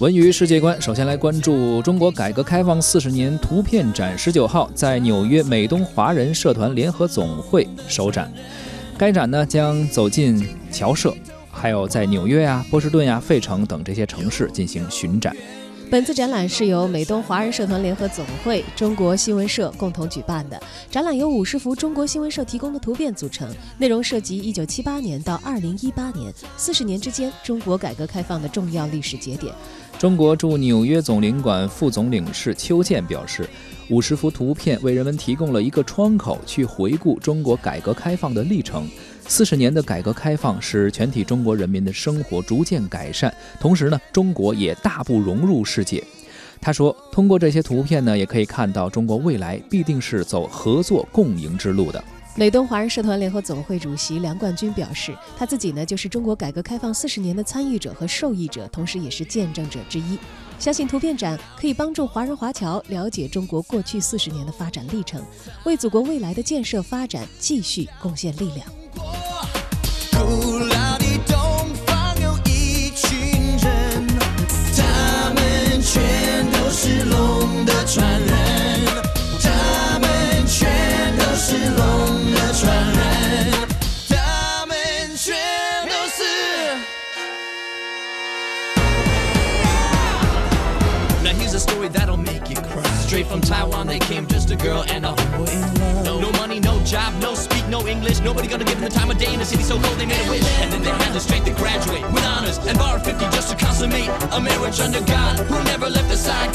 文娱世界观，首先来关注中国改革开放四十年图片展，十九号在纽约美东华人社团联合总会首展。该展呢将走进侨社，还有在纽约呀、波士顿呀、费城等这些城市进行巡展。本次展览是由美东华人社团联合总会、中国新闻社共同举办的。展览由五十幅中国新闻社提供的图片组成，内容涉及一九七八年到二零一八年四十年之间中国改革开放的重要历史节点。中国驻纽约总领馆副总领事邱健表示，五十幅图片为人们提供了一个窗口，去回顾中国改革开放的历程。四十年的改革开放使全体中国人民的生活逐渐改善，同时呢，中国也大步融入世界。他说，通过这些图片呢，也可以看到中国未来必定是走合作共赢之路的。美东华人社团联合总会主席梁冠军表示，他自己呢就是中国改革开放四十年的参与者和受益者，同时也是见证者之一。相信图片展可以帮助华人华侨了解中国过去四十年的发展历程，为祖国未来的建设发展继续贡献力量。That'll make you cry. Straight from Taiwan, they came just a girl and a homeboy in love. No money, no job, no speak, no English. Nobody gonna give them the time of day in a city so cold they made a wish. And then they had the strength to graduate with honors and bar 50 just to consummate a marriage under God who never left the side.